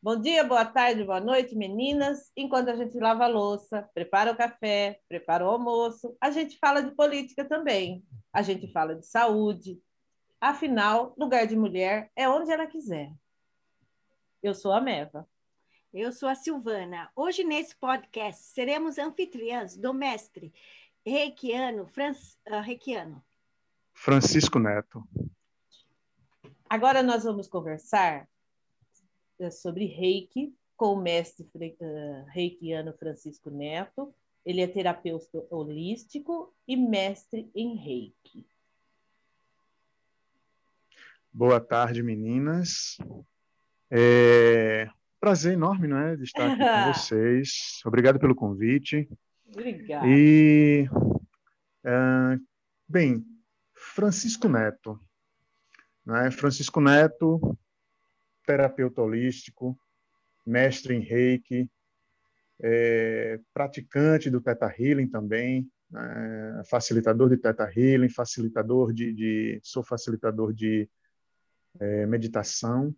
Bom dia, boa tarde, boa noite, meninas. Enquanto a gente lava a louça, prepara o café, prepara o almoço, a gente fala de política também. A gente fala de saúde. Afinal, lugar de mulher é onde ela quiser. Eu sou a Meva. Eu sou a Silvana. Hoje, nesse podcast, seremos anfitriãs do mestre reikiano, Franz, uh, reikiano. Francisco Neto. Agora nós vamos conversar sobre reiki com o mestre uh, reikiano Francisco Neto. Ele é terapeuta holístico e mestre em reiki. Boa tarde, meninas. É prazer enorme, não é, de estar aqui com vocês. Obrigado pelo convite. Obrigada. E, uh, bem, Francisco Neto. Né? Francisco Neto, terapeuta holístico, mestre em reiki, é, praticante do Theta Healing também, né? facilitador de Theta Healing, facilitador de, de sou facilitador de é, meditação.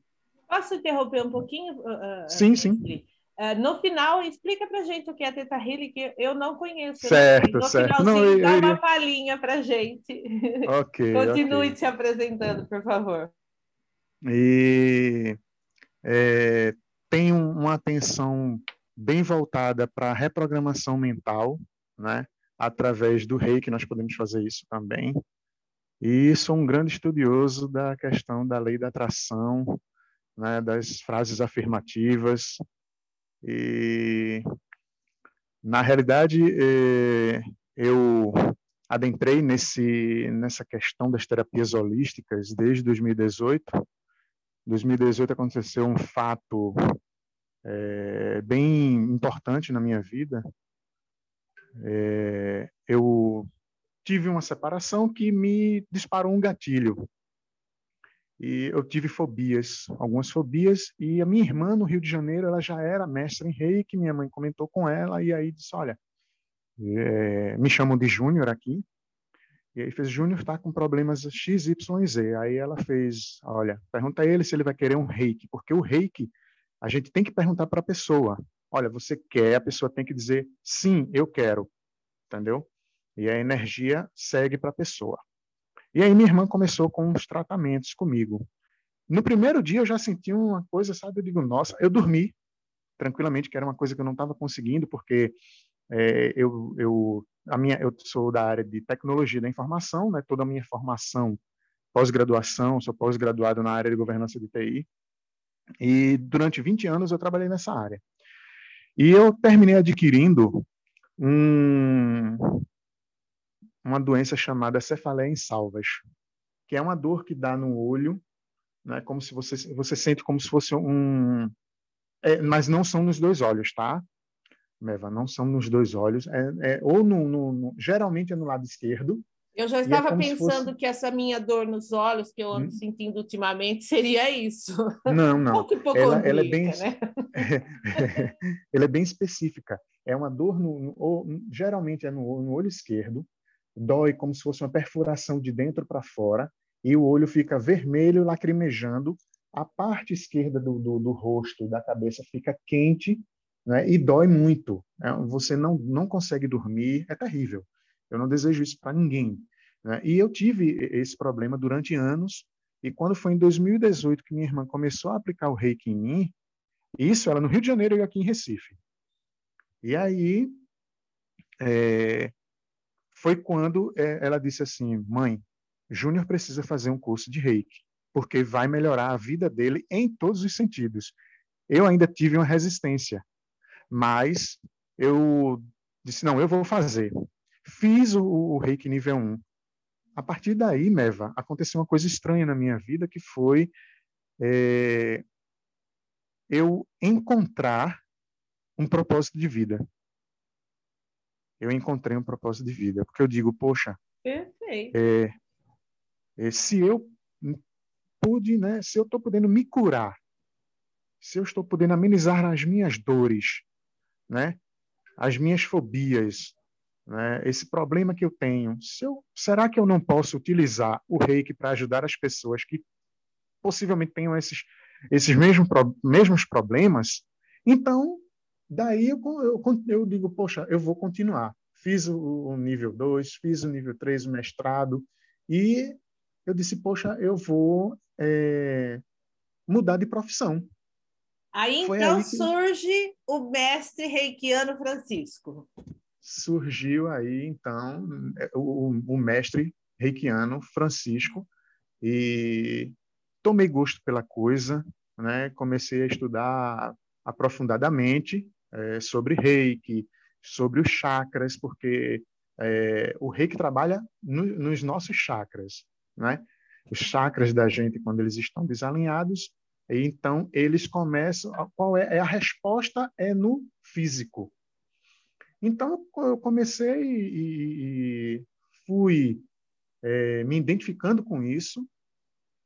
Posso interromper um pouquinho? Uh, sim, sim. Uh, no final, explica para gente o que é Teta Healing, que eu não conheço. Certo, no certo. Não, eu, dá uma palhinha para gente. Ok. Continue okay. se apresentando, por favor. E é, tem uma atenção bem voltada para a reprogramação mental, né? Através do reiki nós podemos fazer isso também. E sou um grande estudioso da questão da lei da atração, né? Das frases afirmativas, e, na realidade, eh, eu adentrei nesse, nessa questão das terapias holísticas desde 2018. Em 2018 aconteceu um fato é, bem importante na minha vida. É, eu tive uma separação que me disparou um gatilho e eu tive fobias, algumas fobias, e a minha irmã no Rio de Janeiro, ela já era mestre em reiki, minha mãe comentou com ela, e aí disse, olha, é, me chamam de Júnior aqui, e aí fez, Júnior está com problemas X, Y Z, aí ela fez, olha, pergunta a ele se ele vai querer um reiki, porque o reiki, a gente tem que perguntar para a pessoa, olha, você quer, a pessoa tem que dizer, sim, eu quero, entendeu? E a energia segue para a pessoa. E aí minha irmã começou com os tratamentos comigo. No primeiro dia eu já senti uma coisa, sabe? Eu digo, nossa, eu dormi tranquilamente, que era uma coisa que eu não estava conseguindo, porque é, eu, eu, a minha, eu sou da área de tecnologia da informação, né? Toda a minha formação pós-graduação, sou pós-graduado na área de governança de TI. E durante 20 anos eu trabalhei nessa área. E eu terminei adquirindo um, uma doença chamada cefaleia em salvas, que é uma dor que dá no olho, né, como se você você sente como se fosse um, é, mas não são nos dois olhos, tá? Meva, não são nos dois olhos, é, é ou no, no, no, geralmente é no lado esquerdo. Eu já é estava é pensando fosse... que essa minha dor nos olhos que eu ando hum? sentindo ultimamente seria isso. Não, não. pouco ela, ela é bem, né? ela é bem específica. É uma dor no, no geralmente é no, no olho esquerdo, dói como se fosse uma perfuração de dentro para fora e o olho fica vermelho, lacrimejando. A parte esquerda do, do, do rosto, da cabeça, fica quente né, e dói muito. Né? Você não, não consegue dormir, é terrível. Eu não desejo isso para ninguém. Né? E eu tive esse problema durante anos. E quando foi em 2018 que minha irmã começou a aplicar o reiki em mim, isso ela no Rio de Janeiro e aqui em Recife. E aí, é, foi quando é, ela disse assim: mãe, Júnior precisa fazer um curso de reiki, porque vai melhorar a vida dele em todos os sentidos. Eu ainda tive uma resistência, mas eu disse: não, eu vou fazer. Fiz o, o reiki nível 1. A partir daí, Meva, aconteceu uma coisa estranha na minha vida que foi é, eu encontrar um propósito de vida eu encontrei um propósito de vida. Porque eu digo, poxa, Perfeito. É, é, se eu pude, né, se eu estou podendo me curar, se eu estou podendo amenizar as minhas dores, né, as minhas fobias, né, esse problema que eu tenho, se eu, será que eu não posso utilizar o reiki para ajudar as pessoas que possivelmente tenham esses esses mesmos, mesmos problemas. Então, daí eu, eu, eu digo, poxa, eu vou continuar. Fiz o, o nível 2, fiz o nível 3, o mestrado, e eu disse, poxa, eu vou é, mudar de profissão. Aí Foi então aí que... surge o mestre reikiano Francisco. Surgiu aí então é, o, o mestre reikiano Francisco e tomei gosto pela coisa, né? Comecei a estudar aprofundadamente é, sobre reiki, sobre os chakras, porque é, o reiki trabalha no, nos nossos chakras, né? Os chakras da gente, quando eles estão desalinhados, então, eles começam. Qual é, é a resposta? É no físico. Então, eu comecei e, e fui é, me identificando com isso,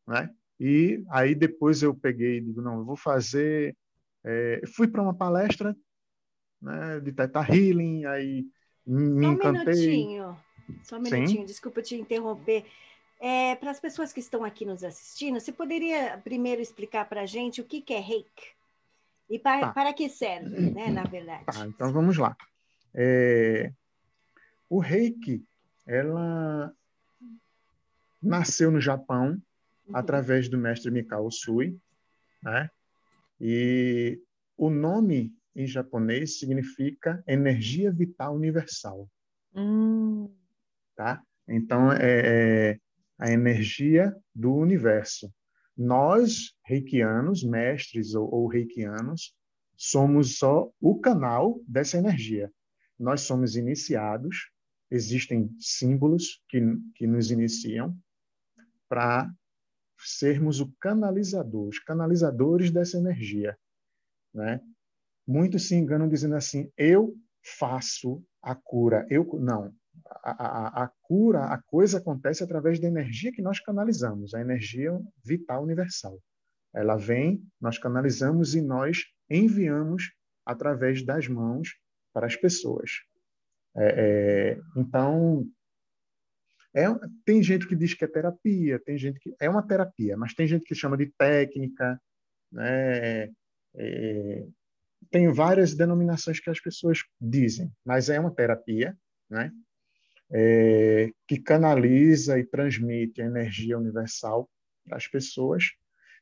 né? E aí depois eu peguei e digo, não, eu vou fazer. É, fui para uma palestra né, de Teta Healing, aí me só um encantei. Minutinho. Só um minutinho, Sim? desculpa te interromper. É, para as pessoas que estão aqui nos assistindo, você poderia primeiro explicar para a gente o que, que é reiki? E para, tá. para que serve, né, na verdade? Tá, então vamos lá. É, o reiki, ela nasceu no Japão uhum. através do mestre Mikao Usui, né? E o nome em japonês significa energia vital universal. Hum. Tá? Então, é, é a energia do universo. Nós, reikianos, mestres ou, ou reikianos, somos só o canal dessa energia. Nós somos iniciados, existem símbolos que, que nos iniciam para sermos o canalizador, os canalizadores dessa energia. Né? Muitos se enganam dizendo assim: eu faço a cura. Eu não a, a, cura, a coisa acontece através da energia que nós canalizamos, a energia vital universal. Ela vem, nós canalizamos e nós enviamos através das mãos para as pessoas. É, é, então, é, tem gente que diz que é terapia, tem gente que é uma terapia, mas tem gente que chama de técnica, né? É, tem várias denominações que as pessoas dizem, mas é uma terapia, né? É, que canaliza e transmite a energia universal para as pessoas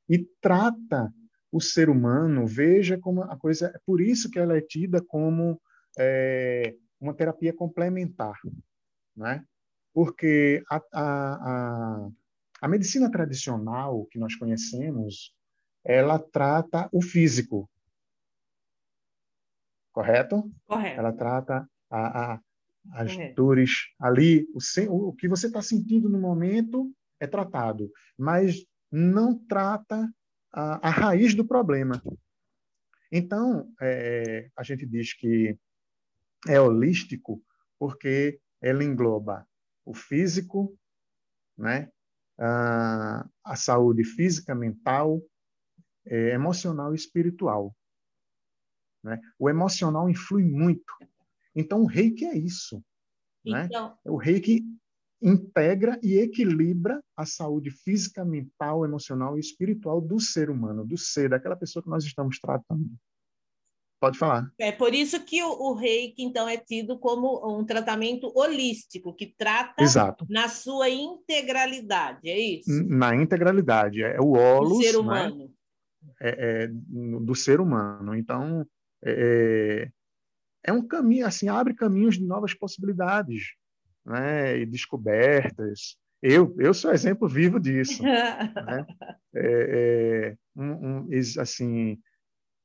e trata o ser humano, veja como a coisa. É por isso que ela é tida como é, uma terapia complementar, né? Porque a, a, a, a medicina tradicional que nós conhecemos, ela trata o físico, correto? Correto. Ela trata a, a, as é. dores ali, o, o que você está sentindo no momento é tratado, mas não trata a, a raiz do problema. Então, é, a gente diz que é holístico porque ela engloba o físico, né? a, a saúde física, mental, é, emocional e espiritual. Né? O emocional influi muito então, o reiki é isso. Né? Então... Né? O reiki integra e equilibra a saúde física, mental, emocional e espiritual do ser humano, do ser, daquela pessoa que nós estamos tratando. Pode falar. É por isso que o, o reiki, então, é tido como um tratamento holístico, que trata Exato. na sua integralidade, é isso? Na integralidade. É o óleo do ser né? humano. Né? É, é, do ser humano. Então, é, é um caminho, assim, abre caminhos de novas possibilidades, né, e descobertas. Eu, eu sou exemplo vivo disso. né? é, é, um, um, assim,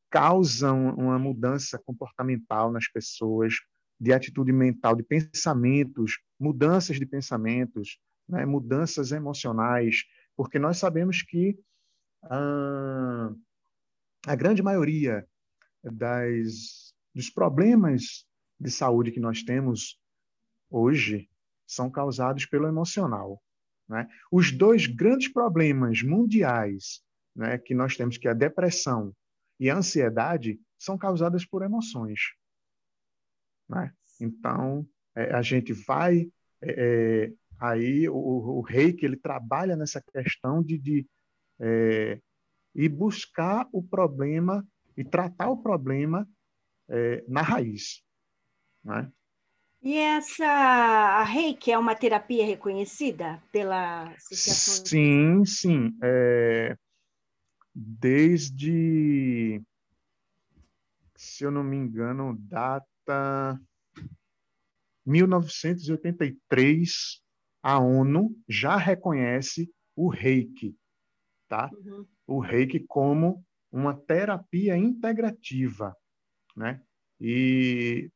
causam uma mudança comportamental nas pessoas, de atitude mental, de pensamentos, mudanças de pensamentos, né? mudanças emocionais, porque nós sabemos que ah, a grande maioria das dos problemas de saúde que nós temos hoje são causados pelo emocional. Né? Os dois grandes problemas mundiais né, que nós temos, que é a depressão e a ansiedade, são causadas por emoções. Né? Então, é, a gente vai é, é aí o, o, rei que ele trabalha nessa questão de, de é, e buscar o problema e tratar o problema é, na raiz. Né? E essa a reiki é uma terapia reconhecida pela associação? Sim, sim. É, desde, se eu não me engano, data 1983, a ONU já reconhece o reiki, tá? Uhum. O reiki como uma terapia integrativa, né? E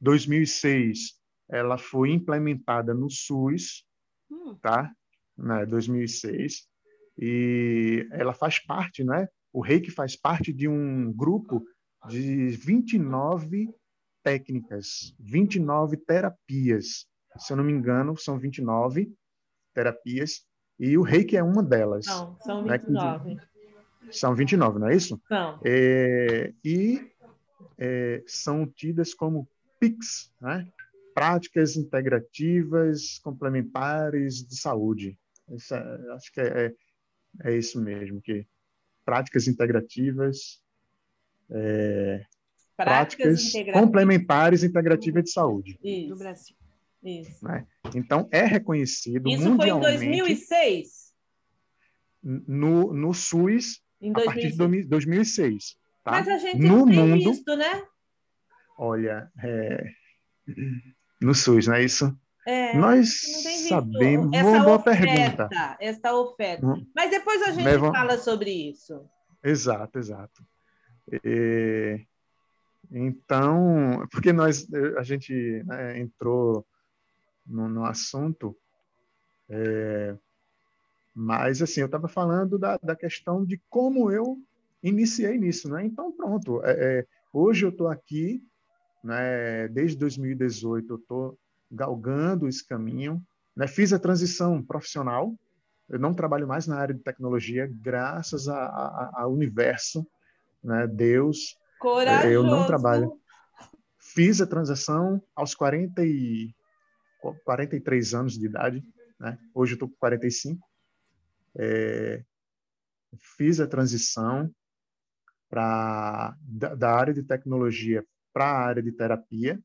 2006 ela foi implementada no SUS, hum. tá? Né, 2006 e ela faz parte, né? O Reiki faz parte de um grupo de 29 técnicas, 29 terapias. Se eu não me engano, são 29 terapias e o Reiki é uma delas. Não, são 29. Né? São 29, não é isso? São. É, e é, são tidas como PICs, né? práticas integrativas complementares de saúde. Isso é, acho que é, é, é, isso mesmo, que práticas integrativas, é, práticas, práticas complementares integrativas de saúde. Isso. Do Brasil. Isso. Né? Então, é reconhecido isso mundialmente... Isso foi em 2006? No, no SUS, em a partir de 2006. Tá? Mas a gente no não tem mundo, visto, né? Olha, é... no SUS, não é isso? É, Nós sabemos. Essa uma boa oferta, pergunta. Essa oferta. Hum. Mas depois a gente fala sobre isso. Exato, exato. E... Então, porque nós a gente né, entrou no, no assunto, é... mas assim eu estava falando da, da questão de como eu iniciei nisso, né? Então pronto, é, é, hoje eu estou aqui né? Desde 2018 eu estou galgando esse caminho. Né? Fiz a transição profissional. Eu não trabalho mais na área de tecnologia, graças ao universo, né? Deus. Corajoso. Eu não trabalho. Fiz a transição aos 40 e 43 anos de idade. Né? Hoje eu estou com 45. É, fiz a transição da, da, área de tecnologia para a área de terapia,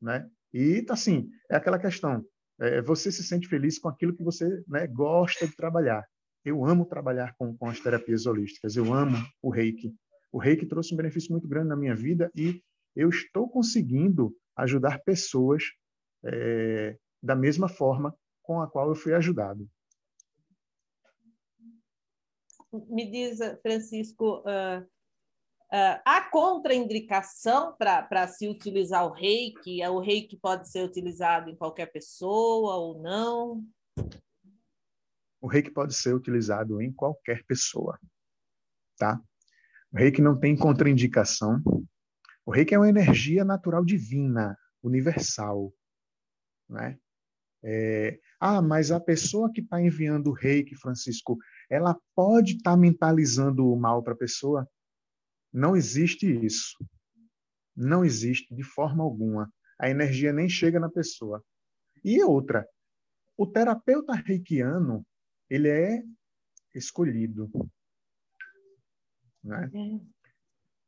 né? E assim é aquela questão: é, você se sente feliz com aquilo que você né, gosta de trabalhar. Eu amo trabalhar com, com as terapias holísticas. Eu amo o Reiki. O Reiki trouxe um benefício muito grande na minha vida e eu estou conseguindo ajudar pessoas é, da mesma forma com a qual eu fui ajudado. Me diz, Francisco, uh, Uh, há contraindicação para se utilizar o reiki? O reiki pode ser utilizado em qualquer pessoa ou não? O reiki pode ser utilizado em qualquer pessoa, tá? O reiki não tem contraindicação. O reiki é uma energia natural divina, universal, né? É, ah, mas a pessoa que está enviando o reiki, Francisco, ela pode estar tá mentalizando o mal para a pessoa? Não existe isso. Não existe de forma alguma. A energia nem chega na pessoa. E outra, o terapeuta reikiano, ele é escolhido. Né?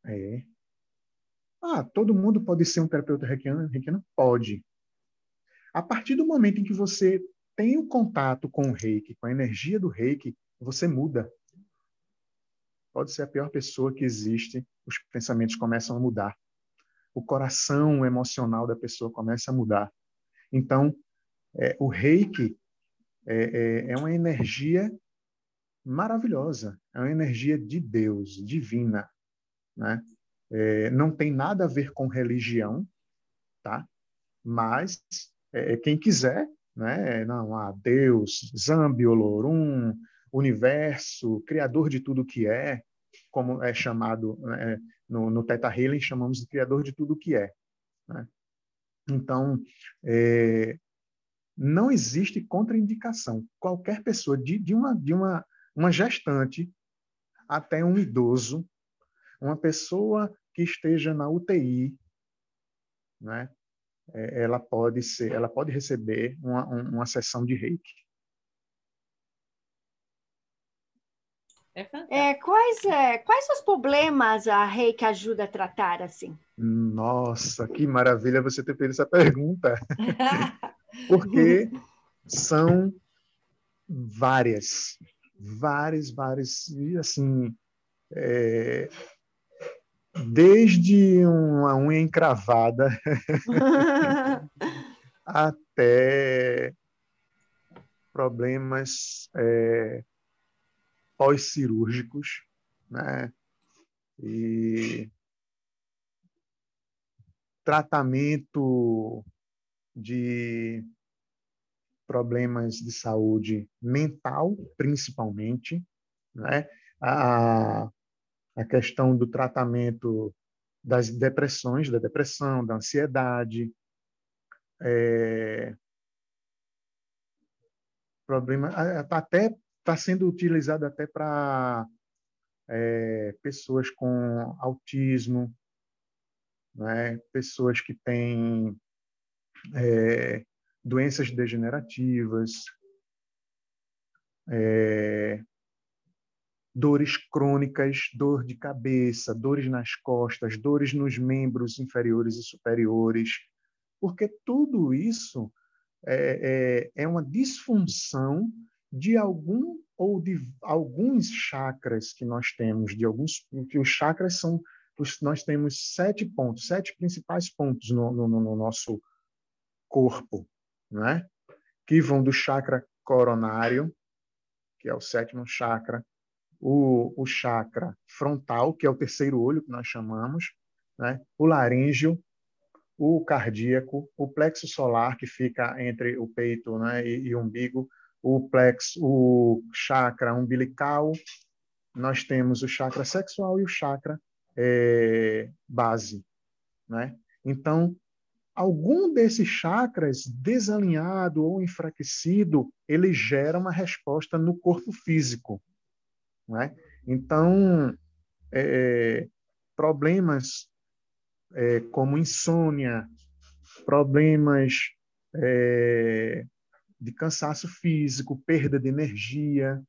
É. é. Ah, todo mundo pode ser um terapeuta reikiano? reikiano? Pode. A partir do momento em que você tem o contato com o reiki, com a energia do reiki, você muda pode ser a pior pessoa que existe, os pensamentos começam a mudar. O coração emocional da pessoa começa a mudar. Então, é, o reiki é, é, é uma energia maravilhosa, é uma energia de Deus, divina. Né? É, não tem nada a ver com religião, tá? mas é, quem quiser, né? não, ah, Deus, Zambi Olorum, universo, criador de tudo que é, como é chamado é, no, no Teta Healing, chamamos de criador de tudo que é. Né? Então, é, não existe contraindicação. Qualquer pessoa, de, de, uma, de uma, uma gestante até um idoso, uma pessoa que esteja na UTI, né? É, ela pode ser, ela pode receber uma, uma sessão de reiki. É, é, quais, é, quais os problemas a Reiki ajuda a tratar assim? Nossa, que maravilha você ter feito essa pergunta. Porque são várias, várias, várias, e assim, é, desde uma unha encravada até problemas é, pós-cirúrgicos, né? E tratamento de problemas de saúde mental, principalmente, né? A, a questão do tratamento das depressões, da depressão, da ansiedade, é, problema até está sendo utilizado até para é, pessoas com autismo, né? pessoas que têm é, doenças degenerativas, é, dores crônicas, dor de cabeça, dores nas costas, dores nos membros inferiores e superiores, porque tudo isso é, é, é uma disfunção de algum ou de alguns chakras que nós temos, de alguns que os chakras são nós temos sete pontos, sete principais pontos no, no, no nosso corpo, né? Que vão do chakra coronário, que é o sétimo chakra, o, o chakra frontal, que é o terceiro olho que nós chamamos, né? O laríngeo, o cardíaco, o plexo solar, que fica entre o peito né, e, e o umbigo, o plexo, o chakra umbilical, nós temos o chakra sexual e o chakra é, base, né? Então, algum desses chakras desalinhado ou enfraquecido, ele gera uma resposta no corpo físico, né? Então, é, problemas é, como insônia, problemas é, de cansaço físico, perda de energia.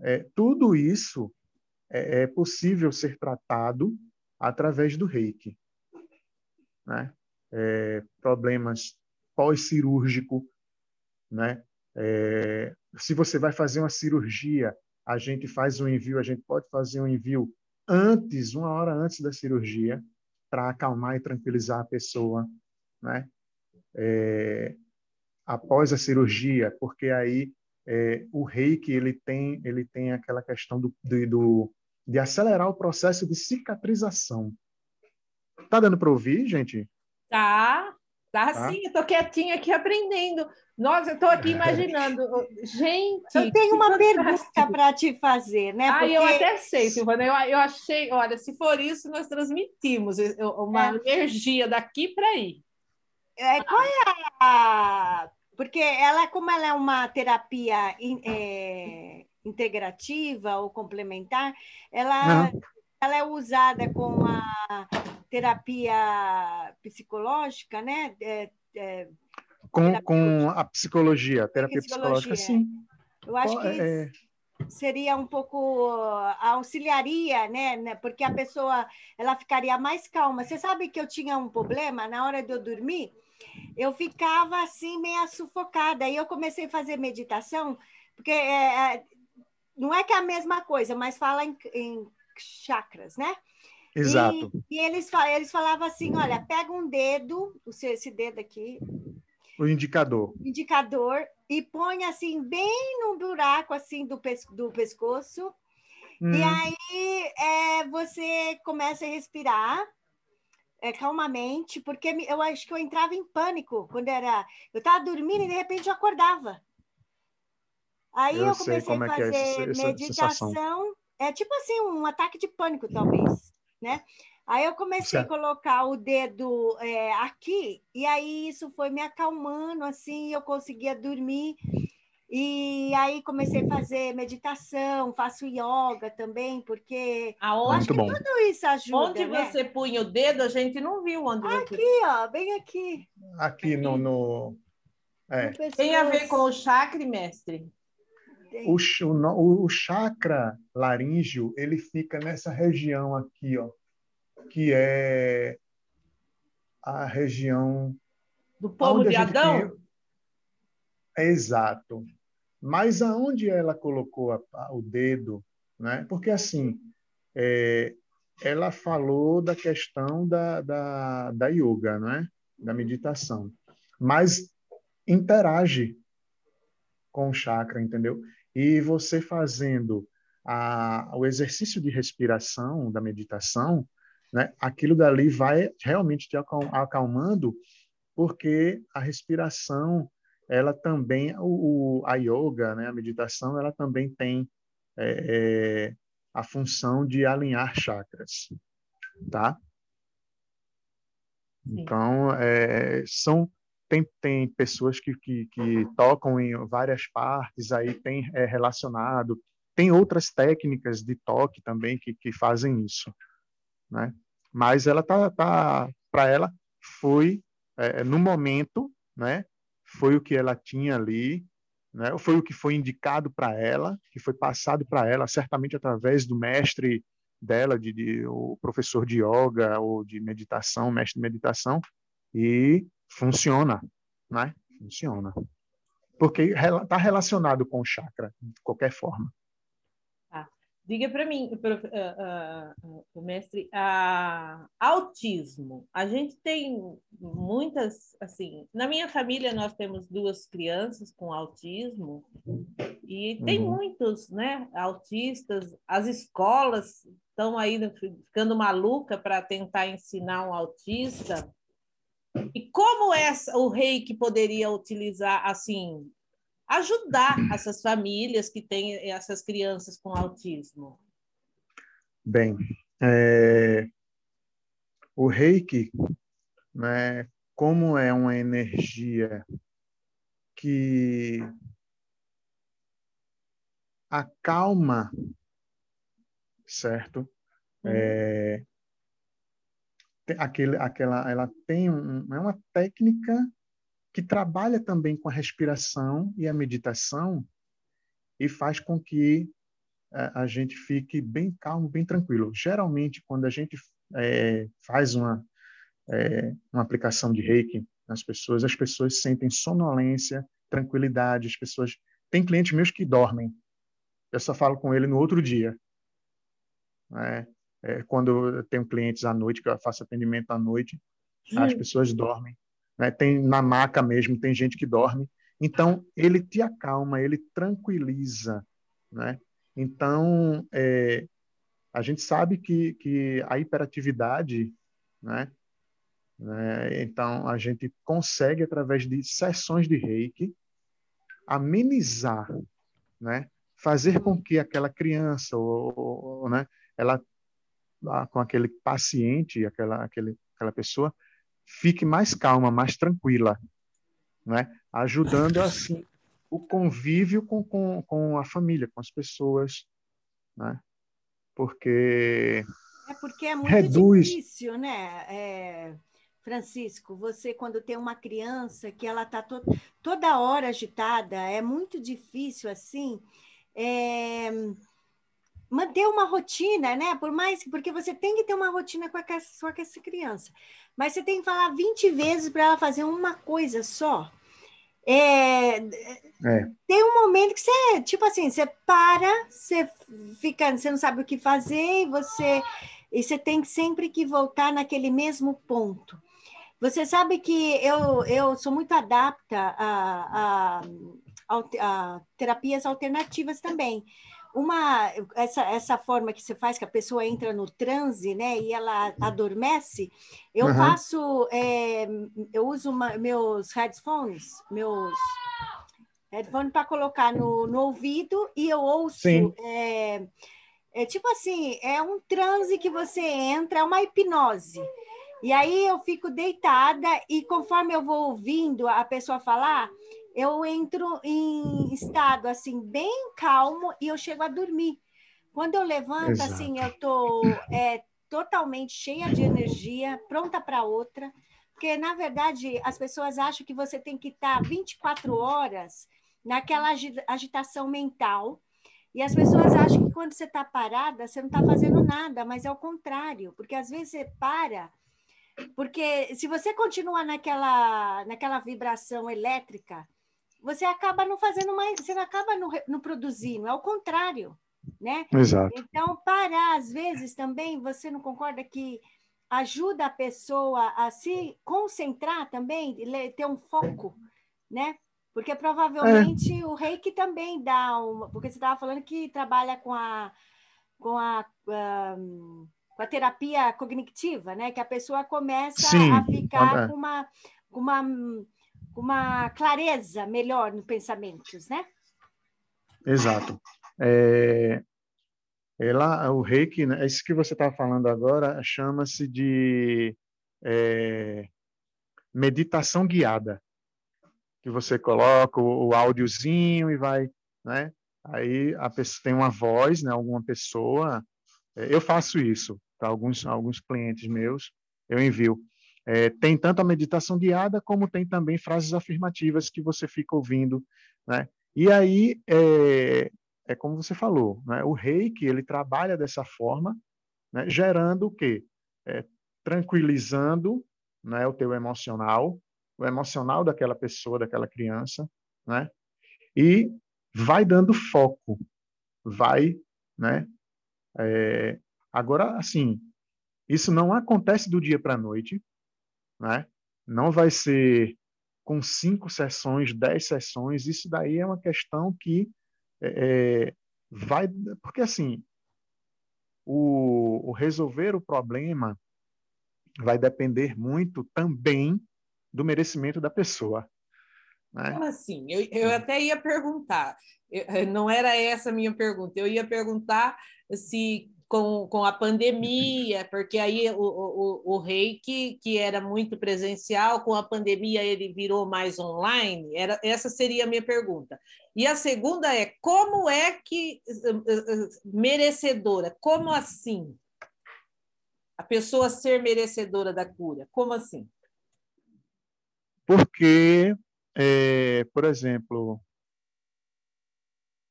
É, tudo isso é, é, possível ser tratado através do reiki. Né? É, problemas pós-cirúrgico, né? É, se você vai fazer uma cirurgia, a gente faz um envio, a gente pode fazer um envio antes, uma hora antes da cirurgia, para acalmar e tranquilizar a pessoa, né? É, após a cirurgia, porque aí é, o reiki ele tem ele tem aquela questão do, do, de acelerar o processo de cicatrização. Tá dando para ouvir, gente? Tá, tá, tá? sim. Eu tô quietinha aqui aprendendo. Nossa, eu estou aqui imaginando. Gente. Eu tenho uma pergunta para te fazer, né? Porque... Ah, eu até sei, Silvana. Eu, eu achei, olha, se for isso, nós transmitimos uma é. energia daqui para aí. É, qual é a porque ela, como ela é uma terapia é, integrativa ou complementar, ela, ela é usada com a terapia psicológica, né? É, é, com, terapia... com a psicologia, terapia psicológica, sim. Eu acho que é... seria um pouco auxiliaria, né, né? Porque a pessoa ela ficaria mais calma. Você sabe que eu tinha um problema na hora de eu dormir? eu ficava assim, meio sufocada. Aí eu comecei a fazer meditação, porque é, é, não é que é a mesma coisa, mas fala em, em chakras, né? Exato. E, e, eles, eles falavam assim: olha, pega um dedo, esse dedo aqui. O indicador. Indicador, e põe assim, bem no buraco assim do, pes, do pescoço. Hum. E aí é, você começa a respirar é, calmamente, porque eu acho que eu entrava em pânico quando era. Eu estava dormindo e de repente eu acordava. Aí eu, eu comecei a fazer é essa, meditação. É tipo assim, um ataque de pânico, talvez, né? Aí eu comecei certo. a colocar o dedo é, aqui, e aí isso foi me acalmando, assim, eu conseguia dormir. E aí comecei a fazer meditação, faço yoga também, porque Aonde? acho que bom. tudo isso ajuda. Onde né? você punha o dedo, a gente não viu onde Aqui, você... ó, bem aqui. Aqui no... no... É. Tem a ver com o chakra, mestre? O, o, o chakra laríngeo, ele fica nessa região aqui, ó, que é a região do pomo de Adão. É exato. Mas aonde ela colocou a, a, o dedo, né? Porque assim, é, ela falou da questão da, da, da yoga, né? Da meditação, mas interage com o chakra, entendeu? E você fazendo a, o exercício de respiração, da meditação, né, aquilo dali vai realmente te acalmando, porque a respiração, ela também, o, a yoga, né, a meditação, ela também tem é, é, a função de alinhar chakras, tá? Então, é, são tem, tem pessoas que, que, que, tocam em várias partes, aí tem é, relacionado. Tem outras técnicas de toque também que, que fazem isso, né? Mas ela tá, tá para ela foi é, no momento, né? Foi o que ela tinha ali, né? Foi o que foi indicado para ela, que foi passado para ela, certamente através do mestre dela, de, de, o professor de yoga ou de meditação, mestre de meditação, e funciona, né? Funciona. Porque está relacionado com o chakra, de qualquer forma. Ah, diga para mim, pro, uh, uh, mestre, uh, autismo. A gente tem muitas, assim, na minha família nós temos duas crianças com autismo e tem uhum. muitos, né, autistas. As escolas estão aí ficando maluca para tentar ensinar um autista e como essa, o reiki poderia utilizar, assim, ajudar essas famílias que têm essas crianças com autismo? Bem, é, o reiki, né, como é uma energia que acalma, certo? Uhum. É, aquele, aquela, ela tem um, é uma técnica que trabalha também com a respiração e a meditação e faz com que a, é, a gente fique bem calmo, bem tranquilo. Geralmente, quando a gente é, faz uma, é, uma aplicação de reiki nas pessoas, as pessoas sentem sonolência, tranquilidade, as pessoas... Tem clientes meus que dormem. Eu só falo com ele no outro dia. Né? É, quando eu tenho clientes à noite, que eu faço atendimento à noite, hum. as pessoas dormem. Né? Tem na maca mesmo, tem gente que dorme. Então, ele te acalma, ele tranquiliza. Né? Então, é, a gente sabe que, que a hiperatividade, né? né? Então, a gente consegue, através de sessões de reiki, amenizar, né? fazer com que aquela criança ou, ou né? ela com aquele paciente, aquela, aquele, aquela pessoa, fique mais calma, mais tranquila, né? ajudando assim o convívio com, com, com a família, com as pessoas, né? porque é porque é muito reduz... difícil, né, é, Francisco? Você quando tem uma criança que ela está to toda hora agitada, é muito difícil assim. É manter uma rotina, né? Por mais que, porque você tem que ter uma rotina com, a, com essa criança, mas você tem que falar 20 vezes para ela fazer uma coisa só. É, é. Tem um momento que você, tipo assim, você para, você fica, você não sabe o que fazer, e você, e você tem sempre que voltar naquele mesmo ponto. Você sabe que eu, eu sou muito adapta a, a, a, a terapias alternativas também uma essa, essa forma que você faz que a pessoa entra no transe né e ela adormece eu uhum. faço é, eu uso uma, meus headphones meus headphones para colocar no, no ouvido e eu ouço é, é tipo assim é um transe que você entra é uma hipnose e aí eu fico deitada e conforme eu vou ouvindo a pessoa falar eu entro em estado assim bem calmo e eu chego a dormir. Quando eu levanto, Exato. assim, eu tô é, totalmente cheia de energia, pronta para outra, porque na verdade as pessoas acham que você tem que estar 24 horas naquela agitação mental. E as pessoas acham que quando você está parada, você não está fazendo nada, mas é o contrário, porque às vezes você para, porque se você continuar naquela, naquela vibração elétrica, você acaba não fazendo mais, você não acaba não, não produzindo, é o contrário, né? Exato. Então, parar, às vezes, também, você não concorda que ajuda a pessoa a se concentrar também, ter um foco, né? Porque provavelmente é. o reiki também dá um. Porque você estava falando que trabalha com a, com a, um, com a terapia cognitiva, né? Que a pessoa começa Sim. a ficar é. com uma, uma, uma clareza melhor nos pensamentos, né? Exato. É, ela, o reiki, né, isso que você está falando agora, chama-se de é, meditação guiada que você coloca o, áudiozinho e vai, né? Aí a pessoa tem uma voz, né? Alguma pessoa. É, eu faço isso para alguns alguns clientes meus. Eu envio. É, tem tanto a meditação guiada como tem também frases afirmativas que você fica ouvindo, né? E aí é, é como você falou, né? O Reiki ele trabalha dessa forma, né? gerando o quê? É, tranquilizando, né? O teu emocional, o emocional daquela pessoa, daquela criança, né? E vai dando foco, vai, né? É, agora, assim, isso não acontece do dia para a noite, né? Não vai ser com cinco sessões, dez sessões. Isso daí é uma questão que é, é vai, porque assim, o, o resolver o problema vai depender muito também do merecimento da pessoa. Né? Como assim? Eu, eu até ia perguntar, eu, não era essa a minha pergunta, eu ia perguntar se com, com a pandemia, porque aí o, o, o rei que, era muito presencial, com a pandemia ele virou mais online? Era, essa seria a minha pergunta. E a segunda é, como é que eh, eh, merecedora? Como assim? A pessoa ser merecedora da cura? Como assim? Porque, é, por exemplo,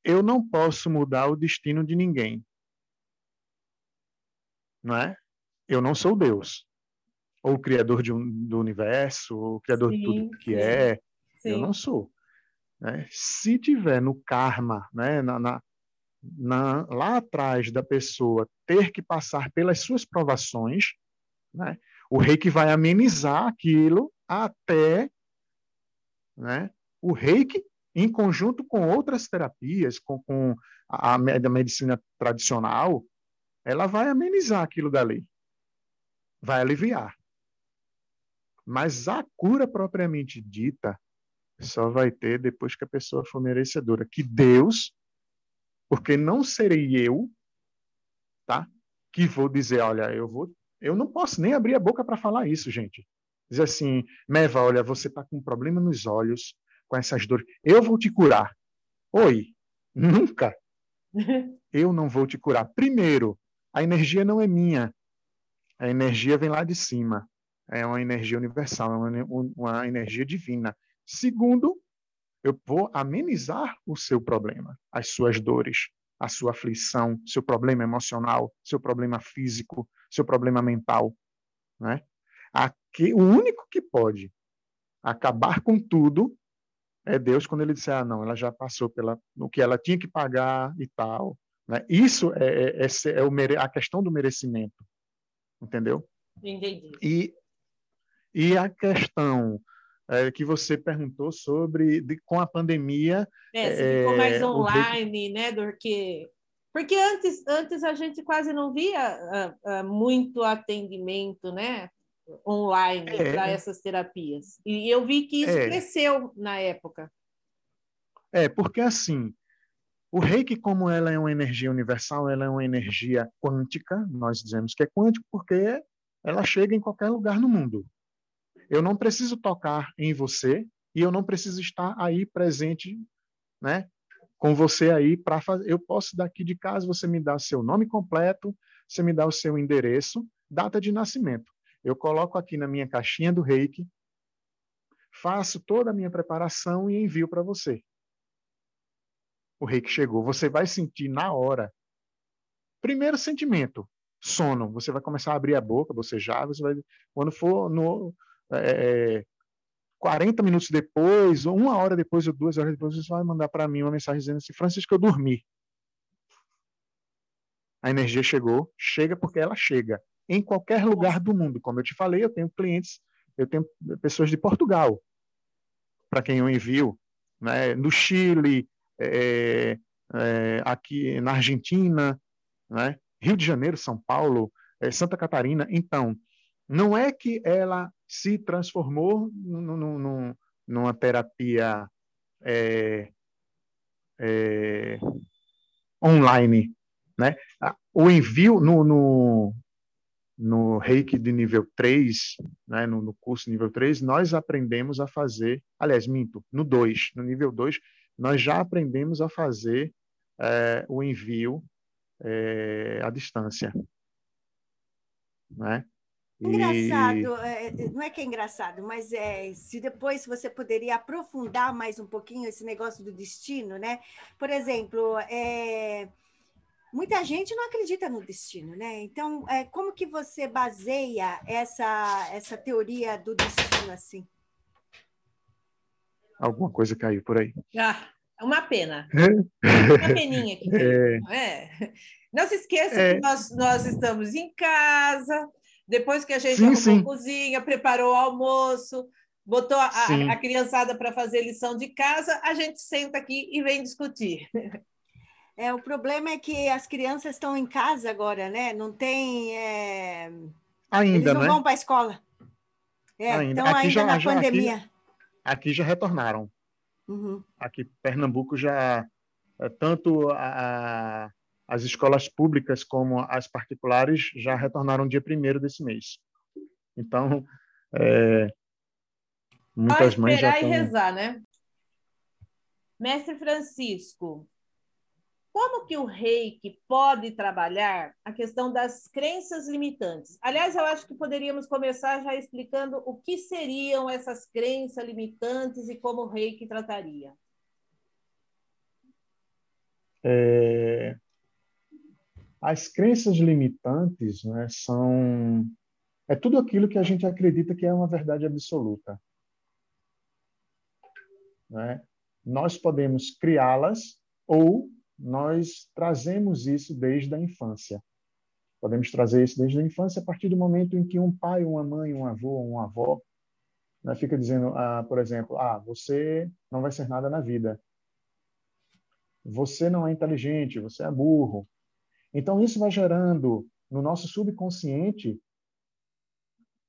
eu não posso mudar o destino de ninguém. Não é? Eu não sou Deus. Ou o criador de um, do universo, ou o criador sim, de tudo que sim, é. Sim. Eu não sou. Né? Se tiver no karma, né, na, na, na, lá atrás da pessoa ter que passar pelas suas provações, né, o rei que vai amenizar aquilo até né, o reiki, em conjunto com outras terapias, com, com a, a medicina tradicional, ela vai amenizar aquilo dali, vai aliviar. Mas a cura propriamente dita só vai ter depois que a pessoa for merecedora. Que Deus, porque não serei eu, tá? Que vou dizer, olha, eu vou, eu não posso nem abrir a boca para falar isso, gente. Diz assim, Meva, olha, você está com um problema nos olhos, com essas dores. Eu vou te curar. Oi, nunca. Eu não vou te curar. Primeiro, a energia não é minha. A energia vem lá de cima. É uma energia universal, é uma, uma energia divina. Segundo, eu vou amenizar o seu problema, as suas dores, a sua aflição, seu problema emocional, seu problema físico, seu problema mental, né? Aqui, o único que pode acabar com tudo é Deus quando ele disser, ah, não, ela já passou pela, no que ela tinha que pagar e tal. Né? Isso é, é, é, é o mere, a questão do merecimento, entendeu? Entendi. E, e a questão é, que você perguntou sobre de, com a pandemia. É, se ficou mais online, né? Do que porque antes, antes a gente quase não via uh, uh, muito atendimento, né? online é. para essas terapias. E eu vi que isso é. cresceu na época. É, porque assim, o reiki, como ela é uma energia universal, ela é uma energia quântica, nós dizemos que é quântico porque ela chega em qualquer lugar no mundo. Eu não preciso tocar em você e eu não preciso estar aí presente, né, com você aí para fazer. Eu posso daqui de casa você me dá seu nome completo, você me dá o seu endereço, data de nascimento eu coloco aqui na minha caixinha do reiki, faço toda a minha preparação e envio para você. O reiki chegou. Você vai sentir na hora. Primeiro sentimento, sono. Você vai começar a abrir a boca, você já, você vai, quando for no é, 40 minutos depois, ou uma hora depois, ou duas horas depois, você vai mandar para mim uma mensagem dizendo assim, Francisco, eu dormi. A energia chegou, chega porque ela chega. Em qualquer lugar do mundo. Como eu te falei, eu tenho clientes, eu tenho pessoas de Portugal, para quem eu envio, né? no Chile, é, é, aqui na Argentina, né? Rio de Janeiro, São Paulo, é, Santa Catarina. Então, não é que ela se transformou num, numa terapia é, é, online. Né? O envio no, no, no Reiki de nível 3, né, no, no, curso nível 3, nós aprendemos a fazer, aliás, minto, no 2, no nível 2, nós já aprendemos a fazer é, o envio é, à distância. Né? Engraçado, é, é, não é que é engraçado, mas é, se depois você poderia aprofundar mais um pouquinho esse negócio do destino, né? Por exemplo, é, muita gente não acredita no destino, né? Então, é, como que você baseia essa, essa teoria do destino assim? Alguma coisa caiu por aí. Ah, uma pena. uma peninha aqui. É. Não, é? não se esqueça é. que nós, nós estamos em casa, depois que a gente sim, arrumou sim. cozinha, preparou o almoço, botou a, a, a criançada para fazer lição de casa, a gente senta aqui e vem discutir. É, o problema é que as crianças estão em casa agora, né? Não tem. É... Ainda, Eles não né? vão para a escola. É, ainda. Estão ainda já, na já, pandemia. Aqui, aqui, já retornaram. Uhum. Aqui, Pernambuco já. É, tanto a, as escolas públicas como as particulares já retornaram dia primeiro desse mês. Então, é, muitas mães já estão... e rezar, né? Mestre Francisco, como que o reiki pode trabalhar a questão das crenças limitantes? Aliás, eu acho que poderíamos começar já explicando o que seriam essas crenças limitantes e como o reiki trataria. É, as crenças limitantes né, são é tudo aquilo que a gente acredita que é uma verdade absoluta. Né? Nós podemos criá-las ou nós trazemos isso desde a infância. Podemos trazer isso desde a infância a partir do momento em que um pai, uma mãe, um avô, uma avó né, fica dizendo, ah, por exemplo, ah, você não vai ser nada na vida. Você não é inteligente, você é burro. Então, isso vai gerando no nosso subconsciente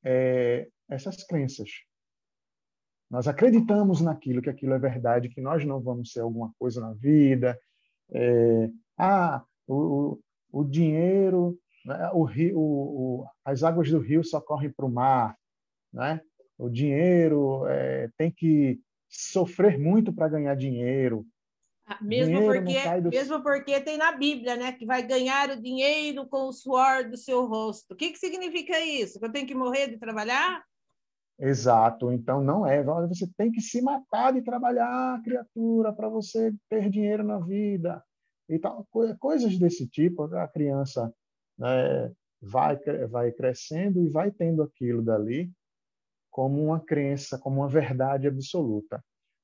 é, essas crenças. Nós acreditamos naquilo, que aquilo é verdade, que nós não vamos ser alguma coisa na vida. É, ah, o, o dinheiro, né? o, rio, o, as águas do rio só correm para o mar. Né? O dinheiro é, tem que sofrer muito para ganhar dinheiro. Ah, mesmo porque, do... mesmo porque tem na Bíblia, né? Que vai ganhar o dinheiro com o suor do seu rosto. O que, que significa isso? Que eu tenho que morrer de trabalhar? Exato. Então não é. Você tem que se matar de trabalhar, criatura, para você ter dinheiro na vida. E tal, coisas desse tipo. A criança né, vai, vai crescendo e vai tendo aquilo dali como uma crença, como uma verdade absoluta.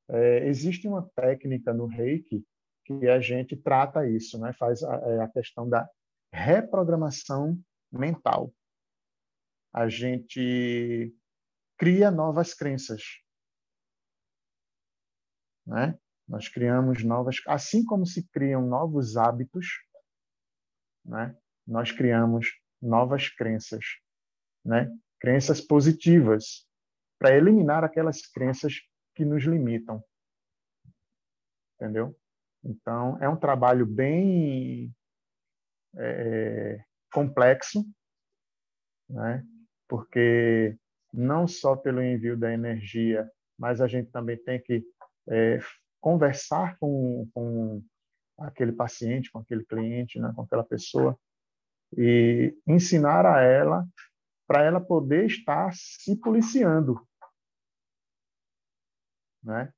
É, existe uma técnica no Reiki que a gente trata isso, né? faz a, é, a questão da reprogramação mental. A gente cria novas crenças. Né? Nós criamos novas, assim como se criam novos hábitos, né? Nós criamos novas crenças, né? Crenças positivas para eliminar aquelas crenças que nos limitam. Entendeu? Então, é um trabalho bem é, complexo, né? porque não só pelo envio da energia, mas a gente também tem que é, conversar com, com aquele paciente, com aquele cliente, né? com aquela pessoa, e ensinar a ela para ela poder estar se policiando, né?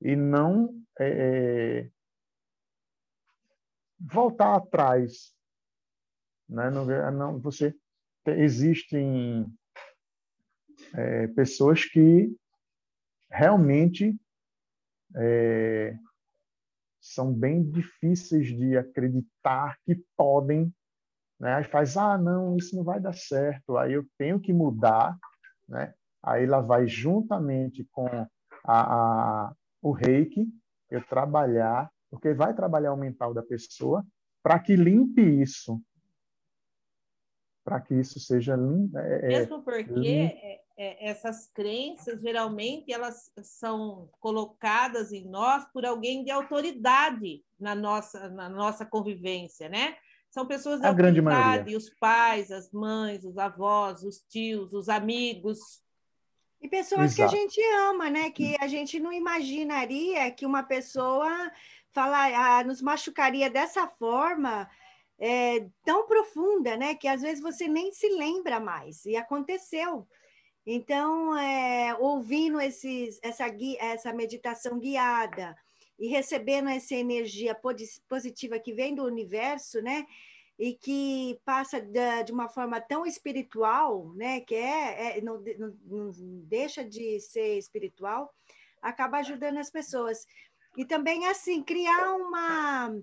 E não é, é, voltar atrás. Né? Não, não, você existem é, pessoas que realmente é, são bem difíceis de acreditar que podem, né? Aí faz, ah, não, isso não vai dar certo, aí eu tenho que mudar, né? Aí ela vai juntamente com a, a, o reiki, eu trabalhar, porque vai trabalhar o mental da pessoa para que limpe isso, para que isso seja limpo. É, é, Mesmo porque é, é, essas crenças, geralmente, elas são colocadas em nós por alguém de autoridade na nossa, na nossa convivência, né? São pessoas de a autoridade, os pais, as mães, os avós, os tios, os amigos. E pessoas Exato. que a gente ama, né? Que a gente não imaginaria que uma pessoa fala, ah, nos machucaria dessa forma, é, tão profunda, né? Que às vezes você nem se lembra mais. E aconteceu. Então, é, ouvindo esses, essa, essa meditação guiada e recebendo essa energia positiva que vem do universo, né? E que passa de uma forma tão espiritual, né? Que é, é não, não, deixa de ser espiritual, acaba ajudando as pessoas. E também, assim, criar uma.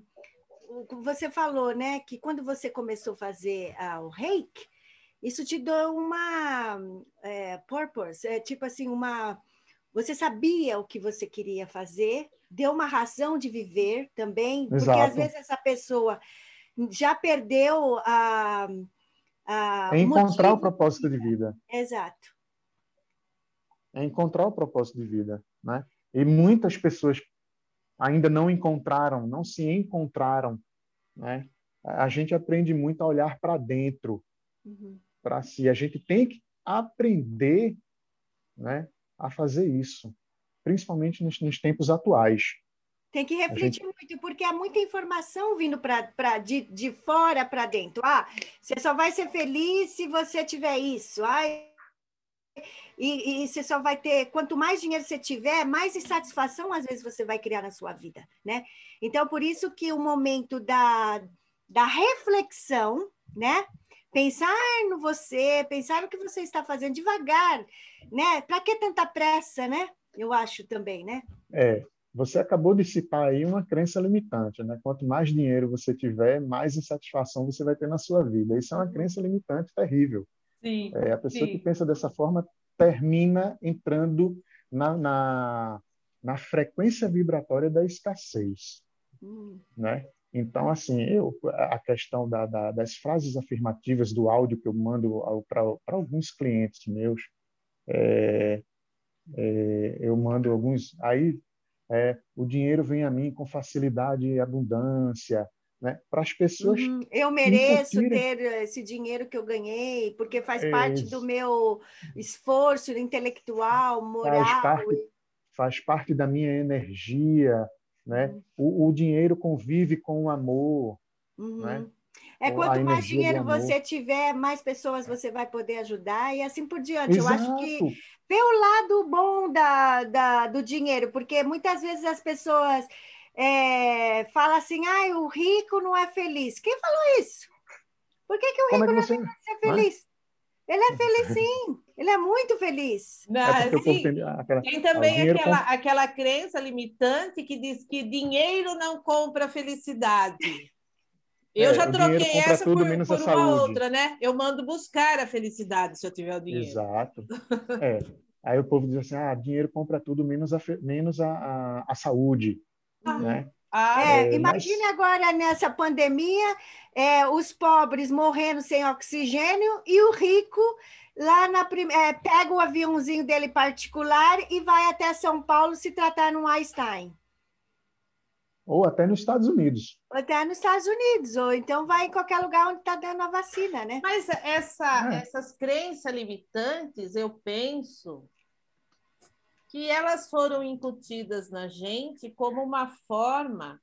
Você falou, né, que quando você começou a fazer uh, o reiki, isso te deu uma é, purpose, é tipo assim, uma. Você sabia o que você queria fazer, deu uma razão de viver também, Exato. porque às vezes essa pessoa já perdeu a. a é encontrar o, o propósito de vida. Exato. É encontrar o propósito de vida, né? E muitas pessoas ainda não encontraram, não se encontraram, né? A gente aprende muito a olhar para dentro, uhum para si. A gente tem que aprender né, a fazer isso, principalmente nos, nos tempos atuais. Tem que refletir gente... muito, porque há muita informação vindo pra, pra, de, de fora para dentro. Ah, você só vai ser feliz se você tiver isso. Ah, e, e, você só vai ter, quanto mais dinheiro você tiver, mais insatisfação às vezes você vai criar na sua vida, né? Então, por isso que o momento da, da reflexão, né? Pensar no você, pensar no que você está fazendo devagar, né? Para que tanta pressa, né? Eu acho também, né? É, você acabou de citar aí uma crença limitante, né? Quanto mais dinheiro você tiver, mais insatisfação você vai ter na sua vida. Isso é uma crença limitante terrível. Sim, é, a pessoa sim. que pensa dessa forma termina entrando na, na, na frequência vibratória da escassez, hum. né? Então, assim, eu, a questão da, da, das frases afirmativas do áudio que eu mando para alguns clientes meus, é, é, eu mando alguns. Aí, é, o dinheiro vem a mim com facilidade e abundância. Né? Para as pessoas. Uhum. Eu mereço ter esse dinheiro que eu ganhei, porque faz parte do meu esforço intelectual, moral. Faz parte, faz parte da minha energia, né? Uhum. O, o, dinheiro convive com o amor, uhum. né? É quanto mais dinheiro você tiver, mais pessoas você vai poder ajudar e assim por diante. Exato. Eu acho que vê o lado bom da, da, do dinheiro, porque muitas vezes as pessoas é, falam assim, ah, o rico não é feliz. Quem falou isso? Por que, que o é rico é que você... não é ser feliz? Ele é feliz sim, ele é muito feliz. Não, é sim. Aquela, tem também aquela, com... aquela crença limitante que diz que dinheiro não compra felicidade. Eu é, já troquei essa por, por uma outra, né? Eu mando buscar a felicidade se eu tiver o dinheiro. Exato. É. Aí o povo diz assim: ah, dinheiro compra tudo menos a, menos a, a, a saúde. Ah. Né? Ah, é, é, imagine mas... agora nessa pandemia, é, os pobres morrendo sem oxigênio e o rico lá na é, pega o aviãozinho dele particular e vai até São Paulo se tratar no Einstein. Ou até nos Estados Unidos. Ou até nos Estados Unidos, ou então vai em qualquer lugar onde está dando a vacina, né? Mas essa, é. essas crenças limitantes, eu penso que elas foram incutidas na gente como uma forma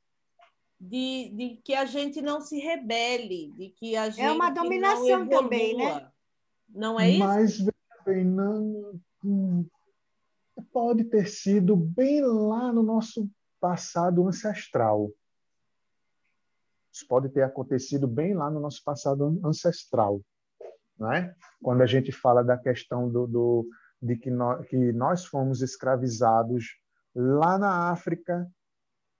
de, de que a gente não se rebele, de que a gente é uma dominação também, né? Não é isso? Mas bem, não pode ter sido bem lá no nosso passado ancestral. Isso pode ter acontecido bem lá no nosso passado ancestral, né? Quando a gente fala da questão do, do de que nós, que nós fomos escravizados lá na África,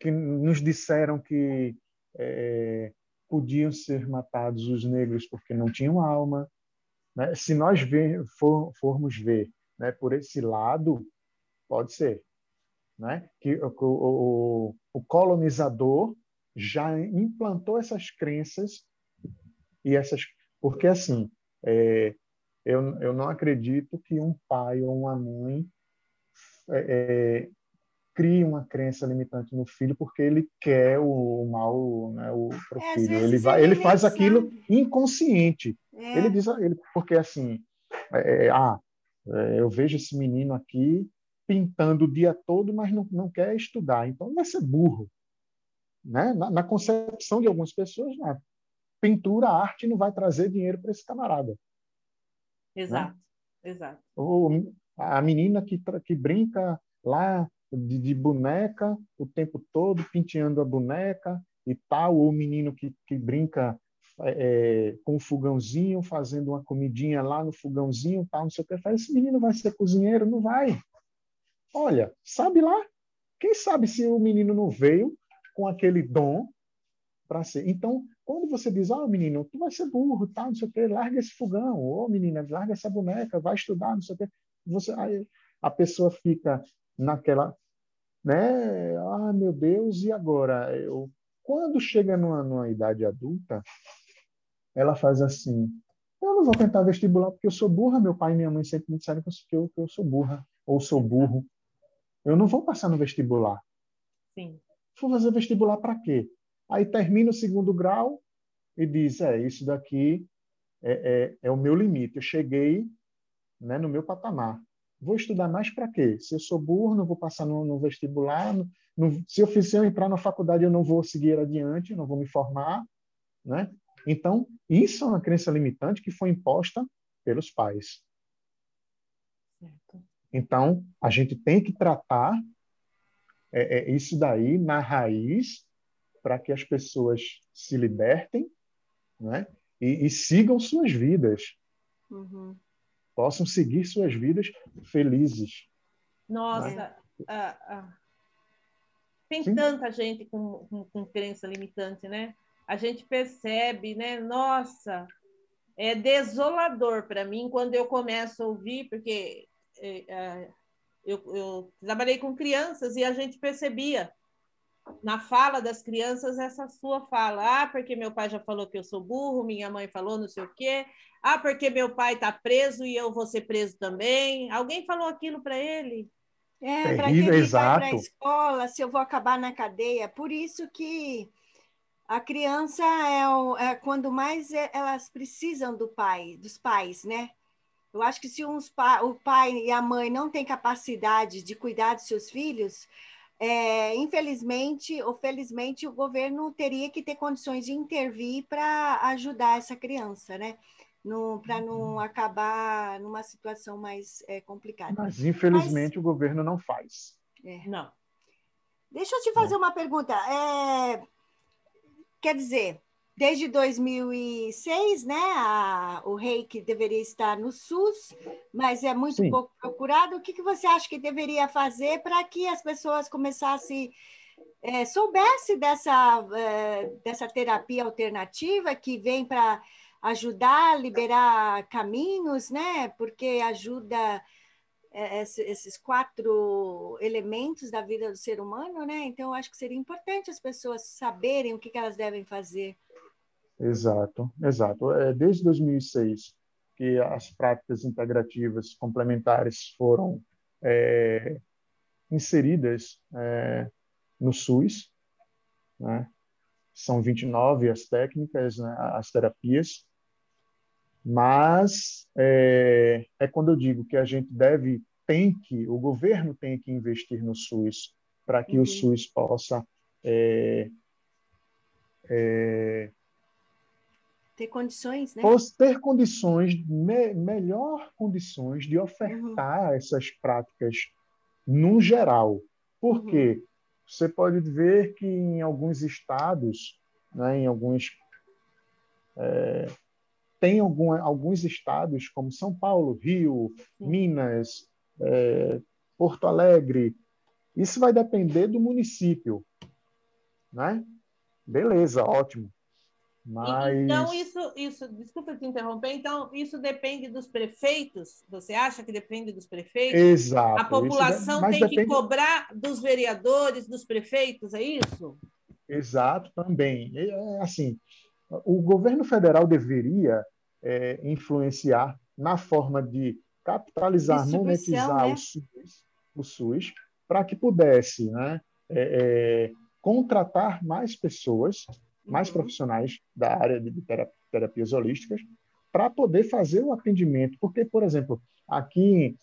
que nos disseram que é, podiam ser matados os negros porque não tinham alma. Né? Se nós ver, for, formos ver né, por esse lado, pode ser. Né? Que o, o, o colonizador já implantou essas crenças e essas porque assim é, eu, eu não acredito que um pai ou uma mãe é, é, crie uma crença limitante no filho porque ele quer o mal né, o pro é, filho. Ele, vai, ele faz aquilo inconsciente. É. Ele diz, ele, porque assim, é, é, ah, eu vejo esse menino aqui pintando o dia todo, mas não, não quer estudar. Então vai ser burro. Né? Na, na concepção de algumas pessoas, né? pintura, arte não vai trazer dinheiro para esse camarada. Exato, né? exato. Ou a menina que, que brinca lá de, de, boneca o tempo todo, penteando a boneca e tal, ou o menino que, que brinca é, com um fogãozinho, fazendo uma comidinha lá no fogãozinho, tal, não sei o que. Faz, esse menino vai ser cozinheiro? Não vai. Olha, sabe lá? Quem sabe se o menino não veio com aquele dom para ser. Então, quando você diz, ó, oh, menino, tu vai ser burro, tá, não sei o quê, larga esse fogão, ô, oh, menina, larga essa boneca, vai estudar, não sei o quê. Você, aí a pessoa fica naquela, né? Ah, meu Deus, e agora? Eu, quando chega numa, numa idade adulta, ela faz assim: eu não vou tentar vestibular porque eu sou burra, meu pai e minha mãe sempre me disseram que eu, que eu sou burra, ou sou burro. Eu não vou passar no vestibular. Sim. Vou fazer vestibular para quê? Aí termina o segundo grau e diz: é, isso daqui é, é, é o meu limite. Eu cheguei né, no meu patamar. Vou estudar mais para quê? Se eu sou burro, não vou passar no, no vestibular. No, no, se eu fizer entrar na faculdade, eu não vou seguir adiante, não vou me formar. Né? Então, isso é uma crença limitante que foi imposta pelos pais. Certo. Então, a gente tem que tratar é, é, isso daí na raiz para que as pessoas se libertem né? e, e sigam suas vidas. Uhum. Possam seguir suas vidas felizes. Nossa, né? ah, ah. tem Sim. tanta gente com, com, com crença limitante, né? A gente percebe, né? Nossa, é desolador para mim quando eu começo a ouvir, porque é, é, eu, eu, trabalhei com crianças e a gente percebia na fala das crianças essa sua fala. Ah, porque meu pai já falou que eu sou burro, minha mãe falou não sei o quê. Ah, porque meu pai está preso e eu vou ser preso também. Alguém falou aquilo para ele? É, para que ele exato. vai para a escola, se eu vou acabar na cadeia. Por isso que a criança é, o, é quando mais é, elas precisam do pai, dos pais, né? Eu acho que se uns pa, o pai e a mãe não têm capacidade de cuidar dos seus filhos, é, infelizmente ou felizmente, o governo teria que ter condições de intervir para ajudar essa criança, né? Para não acabar numa situação mais é, complicada. Mas, infelizmente, Mas, o governo não faz. É. Não. Deixa eu te fazer uma pergunta. É, quer dizer, desde 2006, né, a, o reiki deveria estar no SUS, mas é muito Sim. pouco procurado. O que, que você acha que deveria fazer para que as pessoas começassem, é, soubesse dessa, é, dessa terapia alternativa que vem para ajudar a liberar caminhos, né, porque ajuda é, esses quatro elementos da vida do ser humano, né? Então, eu acho que seria importante as pessoas saberem o que, que elas devem fazer. Exato, exato. É, desde 2006 que as práticas integrativas complementares foram é, inseridas é, no SUS. Né? São 29 as técnicas, né? as terapias, mas é, é quando eu digo que a gente deve, tem que, o governo tem que investir no SUS para que uhum. o SUS possa é, é, ter condições, né? ter condições, me, melhor condições de ofertar uhum. essas práticas no geral. Porque uhum. você pode ver que em alguns estados né, em alguns é, tem algum, alguns estados como São Paulo, Rio, Sim. Minas, é, Porto Alegre. Isso vai depender do município, né? Beleza, ótimo. Mas... Então, isso, isso, desculpa te interromper, então, isso depende dos prefeitos? Você acha que depende dos prefeitos? Exato. A população tem depende... que cobrar dos vereadores, dos prefeitos, é isso? Exato, também. É, assim, o governo federal deveria é, influenciar na forma de capitalizar, monetizar né? o SUS, o SUS para que pudesse né, é, é, contratar mais pessoas, mais uhum. profissionais da área de terapias holísticas, para poder fazer o atendimento. Porque, por exemplo, aqui.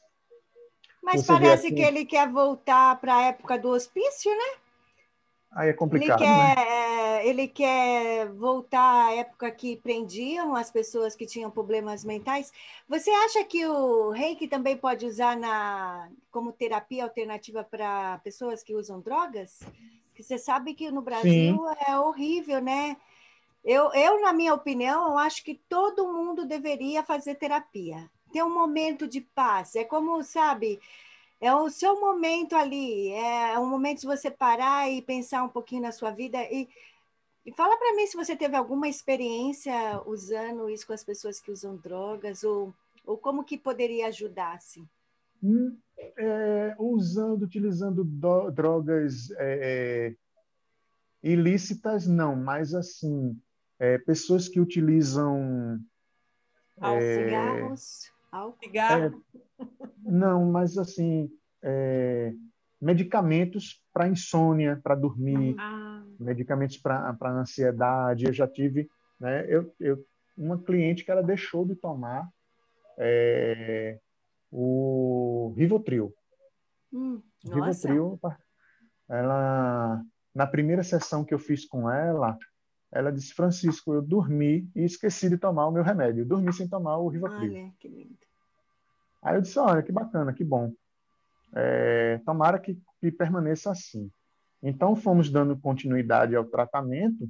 Mas parece aqui... que ele quer voltar para a época do hospício, né? Aí é complicado. Ele quer, né? É, ele quer voltar à época que prendiam as pessoas que tinham problemas mentais. Você acha que o reiki também pode usar na, como terapia alternativa para pessoas que usam drogas? Porque você sabe que no Brasil Sim. é horrível, né? Eu, eu, na minha opinião, eu acho que todo mundo deveria fazer terapia. Ter um momento de paz. É como, sabe, é o seu momento ali, é um momento de você parar e pensar um pouquinho na sua vida. E, e fala para mim se você teve alguma experiência usando isso com as pessoas que usam drogas, ou, ou como que poderia ajudar, assim. Hum, é, usando, utilizando do, drogas é, é ilícitas, não, mas assim, é, pessoas que utilizam... É, cigarros. Cigarro. Não, mas assim, é, medicamentos para insônia, para dormir, ah. medicamentos para ansiedade. Eu já tive, né? Eu, eu, uma cliente que ela deixou de tomar é, o Rivotril. Hum, Rivotril, ela na primeira sessão que eu fiz com ela, ela disse: Francisco, eu dormi e esqueci de tomar o meu remédio. Eu dormi sem tomar o Rivotril. Olha, que lindo. Aí eu disse, olha, que bacana, que bom. É, tomara que, que permaneça assim. Então, fomos dando continuidade ao tratamento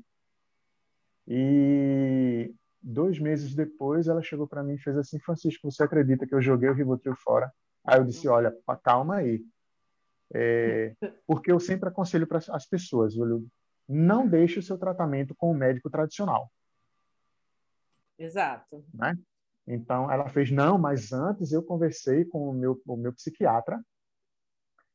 e dois meses depois ela chegou para mim e fez assim, Francisco, você acredita que eu joguei o Rivotril fora? Aí eu disse, olha, calma aí. É, porque eu sempre aconselho para as pessoas, olha, não deixe o seu tratamento com o médico tradicional. Exato. Né? Então, ela fez, não, mas antes eu conversei com o meu, o meu psiquiatra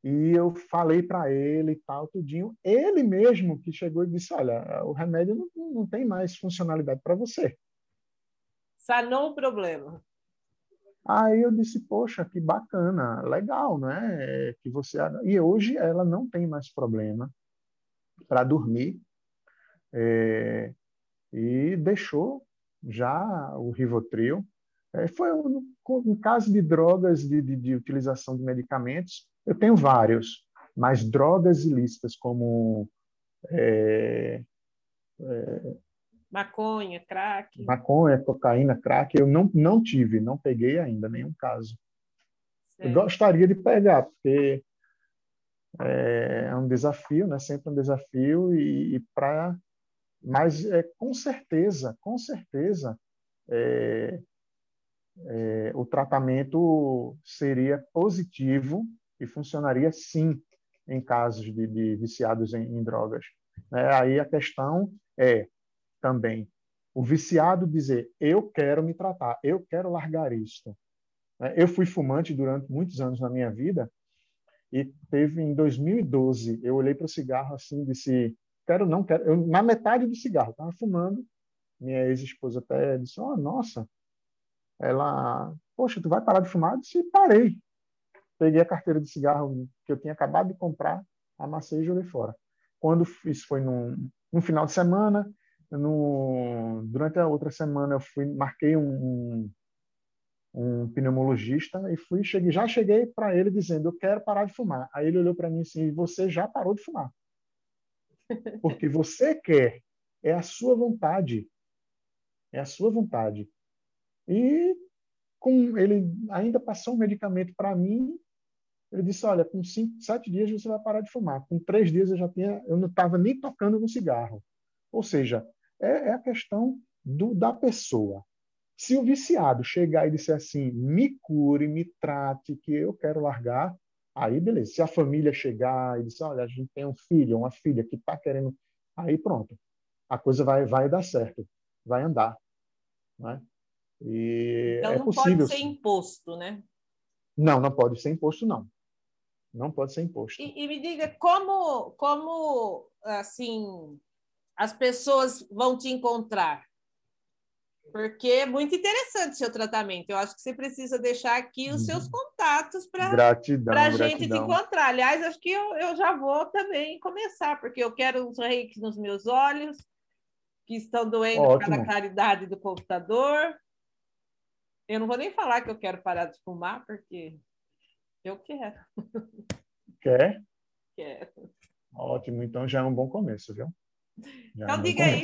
e eu falei para ele e tal, tudinho. Ele mesmo que chegou e disse, olha, o remédio não, não tem mais funcionalidade para você. Sanou o problema. Aí eu disse, poxa, que bacana, legal, né? Que você e hoje ela não tem mais problema para dormir é... e deixou já o Rivotril é, foi um, um, caso de drogas, de, de, de, utilização de medicamentos, eu tenho vários, mas drogas ilícitas como é, é, maconha, crack. Maconha, cocaína, crack, eu não, não tive, não peguei ainda nenhum caso. Certo. Eu gostaria de pegar, porque é, é um desafio, né? Sempre um desafio e, e para, mas é com certeza, com certeza, é, é, o tratamento seria positivo e funcionaria sim em casos de, de viciados em, em drogas. É, aí a questão é também o viciado dizer eu quero me tratar, eu quero largar isto. É, eu fui fumante durante muitos anos na minha vida e teve em 2012 eu olhei para o cigarro assim e disse quero não quero eu, na metade do cigarro estava fumando minha ex-esposa até disse oh nossa ela, poxa, tu vai parar de fumar? Eu disse, parei. Peguei a carteira de cigarro que eu tinha acabado de comprar, amassei e joguei fora. Quando isso foi num, num final de semana, no, durante a outra semana eu fui, marquei um, um pneumologista e fui, cheguei, já cheguei para ele dizendo, eu quero parar de fumar. Aí ele olhou para mim assim, você já parou de fumar. Porque você quer, é a sua vontade. É a sua vontade. E com ele ainda passou um medicamento para mim. Ele disse: Olha, com cinco, sete dias você vai parar de fumar. Com três dias eu já tinha, eu não estava nem tocando no cigarro. Ou seja, é, é a questão do, da pessoa. Se o viciado chegar e disser assim, me cure, me trate, que eu quero largar, aí beleza. Se a família chegar e disser, olha, a gente tem um filho, uma filha que está querendo, aí pronto, a coisa vai, vai dar certo, vai andar. Né? E então é não possível, pode ser imposto, né? Não, não pode ser imposto, não. Não pode ser imposto. E, e me diga como, como assim as pessoas vão te encontrar? Porque é muito interessante o seu tratamento. Eu acho que você precisa deixar aqui os seus uhum. contatos para a gente te encontrar. Aliás, acho que eu, eu já vou também começar, porque eu quero uns reiki nos meus olhos, que estão doendo Ótimo. da claridade do computador. Eu não vou nem falar que eu quero parar de fumar, porque eu quero. Quer? Quero. Ótimo, então já é um bom começo, viu? Já então é um diga aí.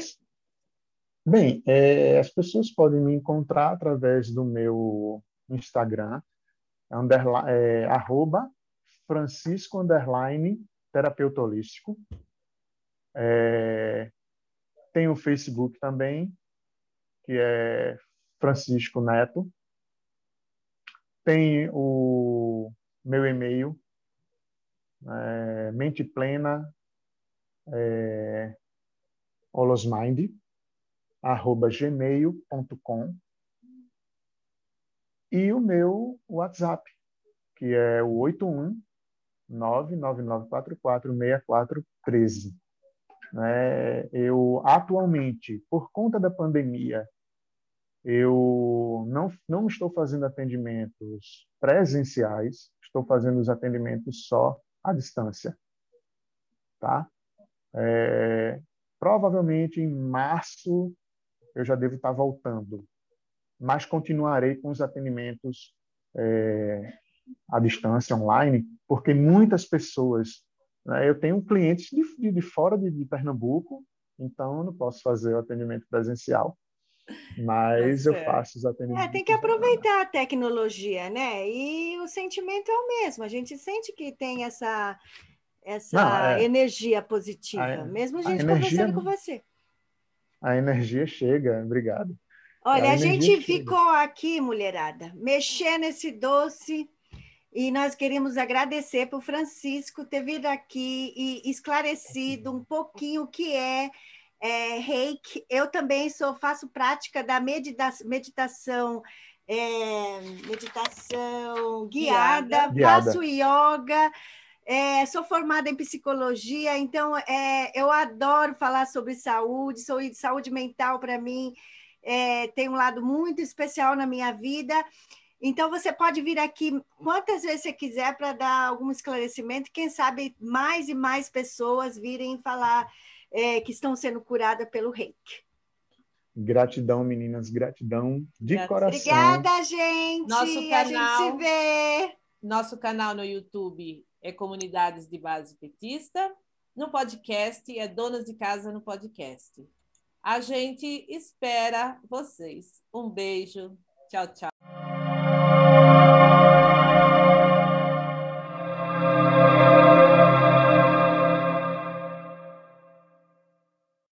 Bem, é, as pessoas podem me encontrar através do meu Instagram, underline, é, arroba Francisco underline terapeuta holístico. É, tem o Facebook também, que é Francisco Neto. Tem o meu e-mail, é, mente plena, é, holosmind, arroba gmail.com e o meu WhatsApp, que é o 81 999446413. É, eu atualmente, por conta da pandemia, eu não, não estou fazendo atendimentos presenciais, estou fazendo os atendimentos só à distância, tá? É, provavelmente em março eu já devo estar voltando, mas continuarei com os atendimentos é, à distância, online, porque muitas pessoas, né, eu tenho clientes de, de, de fora de, de Pernambuco, então eu não posso fazer o atendimento presencial mas eu faço os atendimentos. É, tem que aproveitar a tecnologia, né? E o sentimento é o mesmo. A gente sente que tem essa, essa Não, é, energia positiva, a, mesmo a gente a energia, conversando com você. A energia chega, obrigado. Olha, a, a gente chega. ficou aqui, mulherada, mexendo esse doce. E nós queremos agradecer para o Francisco ter vindo aqui e esclarecido um pouquinho o que é é, reiki. Eu também sou, faço prática da medita meditação, é, meditação guiada, guiada, faço yoga. É, sou formada em psicologia, então é, eu adoro falar sobre saúde, saúde, saúde mental para mim é, tem um lado muito especial na minha vida. Então você pode vir aqui quantas vezes você quiser para dar algum esclarecimento. Quem sabe mais e mais pessoas virem falar é, que estão sendo curadas pelo reiki. Gratidão, meninas, gratidão de Gratidão. coração. Obrigada, gente. Nosso canal, a gente se vê. Nosso canal no YouTube é Comunidades de Base Petista. No podcast é Donas de Casa no Podcast. A gente espera vocês. Um beijo. Tchau, tchau.